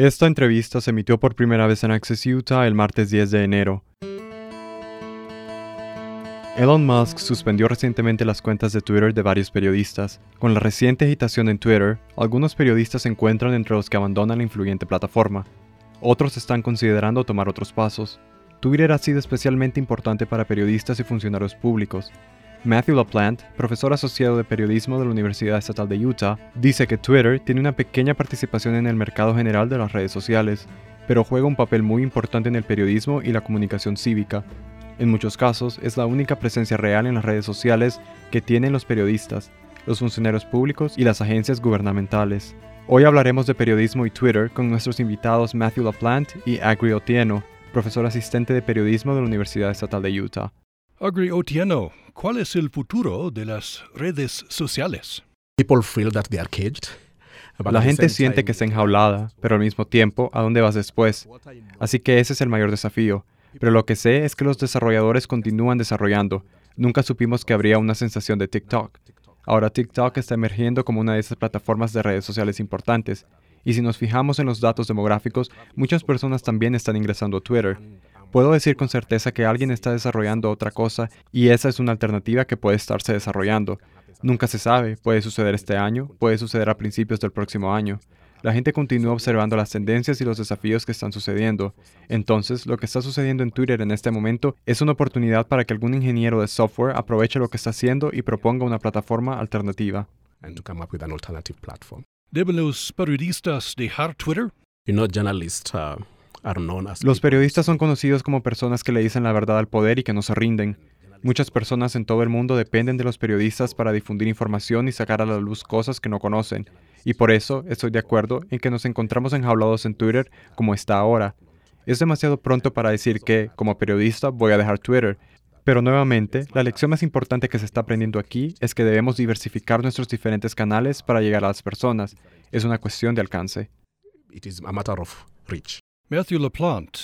Esta entrevista se emitió por primera vez en Access Utah el martes 10 de enero. Elon Musk suspendió recientemente las cuentas de Twitter de varios periodistas. Con la reciente agitación en Twitter, algunos periodistas se encuentran entre los que abandonan la influyente plataforma. Otros están considerando tomar otros pasos. Twitter ha sido especialmente importante para periodistas y funcionarios públicos. Matthew LaPlante, profesor asociado de periodismo de la Universidad Estatal de Utah, dice que Twitter tiene una pequeña participación en el mercado general de las redes sociales, pero juega un papel muy importante en el periodismo y la comunicación cívica. En muchos casos es la única presencia real en las redes sociales que tienen los periodistas, los funcionarios públicos y las agencias gubernamentales. Hoy hablaremos de periodismo y Twitter con nuestros invitados Matthew LaPlante y Agri Otieno, profesor asistente de periodismo de la Universidad Estatal de Utah. Agri Otieno, ¿cuál es el futuro de las redes sociales? La gente siente que está enjaulada, pero al mismo tiempo, ¿a dónde vas después? Así que ese es el mayor desafío. Pero lo que sé es que los desarrolladores continúan desarrollando. Nunca supimos que habría una sensación de TikTok. Ahora TikTok está emergiendo como una de esas plataformas de redes sociales importantes. Y si nos fijamos en los datos demográficos, muchas personas también están ingresando a Twitter. Puedo decir con certeza que alguien está desarrollando otra cosa y esa es una alternativa que puede estarse desarrollando. Nunca se sabe, puede suceder este año, puede suceder a principios del próximo año. La gente continúa observando las tendencias y los desafíos que están sucediendo. Entonces, lo que está sucediendo en Twitter en este momento es una oportunidad para que algún ingeniero de software aproveche lo que está haciendo y proponga una plataforma alternativa. ¿Deben los periodistas dejar Twitter? Uh, los periodistas son conocidos como personas que le dicen la verdad al poder y que no se rinden. Muchas personas en todo el mundo dependen de los periodistas para difundir información y sacar a la luz cosas que no conocen. Y por eso estoy de acuerdo en que nos encontramos enjaulados en Twitter como está ahora. Es demasiado pronto para decir que, como periodista, voy a dejar Twitter. Pero nuevamente, la lección más importante que se está aprendiendo aquí es que debemos diversificar nuestros diferentes canales para llegar a las personas. Es una cuestión de alcance. Matthew LaPlante,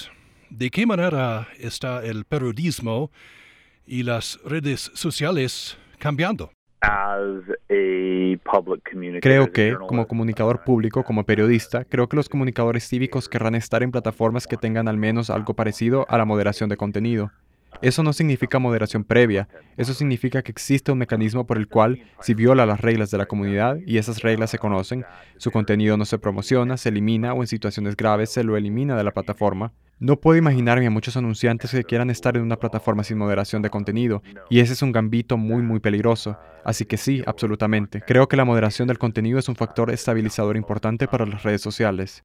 ¿de qué manera está el periodismo y las redes sociales cambiando? Creo que, como comunicador público, como periodista, creo que los comunicadores cívicos querrán estar en plataformas que tengan al menos algo parecido a la moderación de contenido. Eso no significa moderación previa, eso significa que existe un mecanismo por el cual, si viola las reglas de la comunidad y esas reglas se conocen, su contenido no se promociona, se elimina o en situaciones graves se lo elimina de la plataforma. No puedo imaginarme a muchos anunciantes que quieran estar en una plataforma sin moderación de contenido, y ese es un gambito muy muy peligroso. Así que sí, absolutamente. Creo que la moderación del contenido es un factor estabilizador importante para las redes sociales.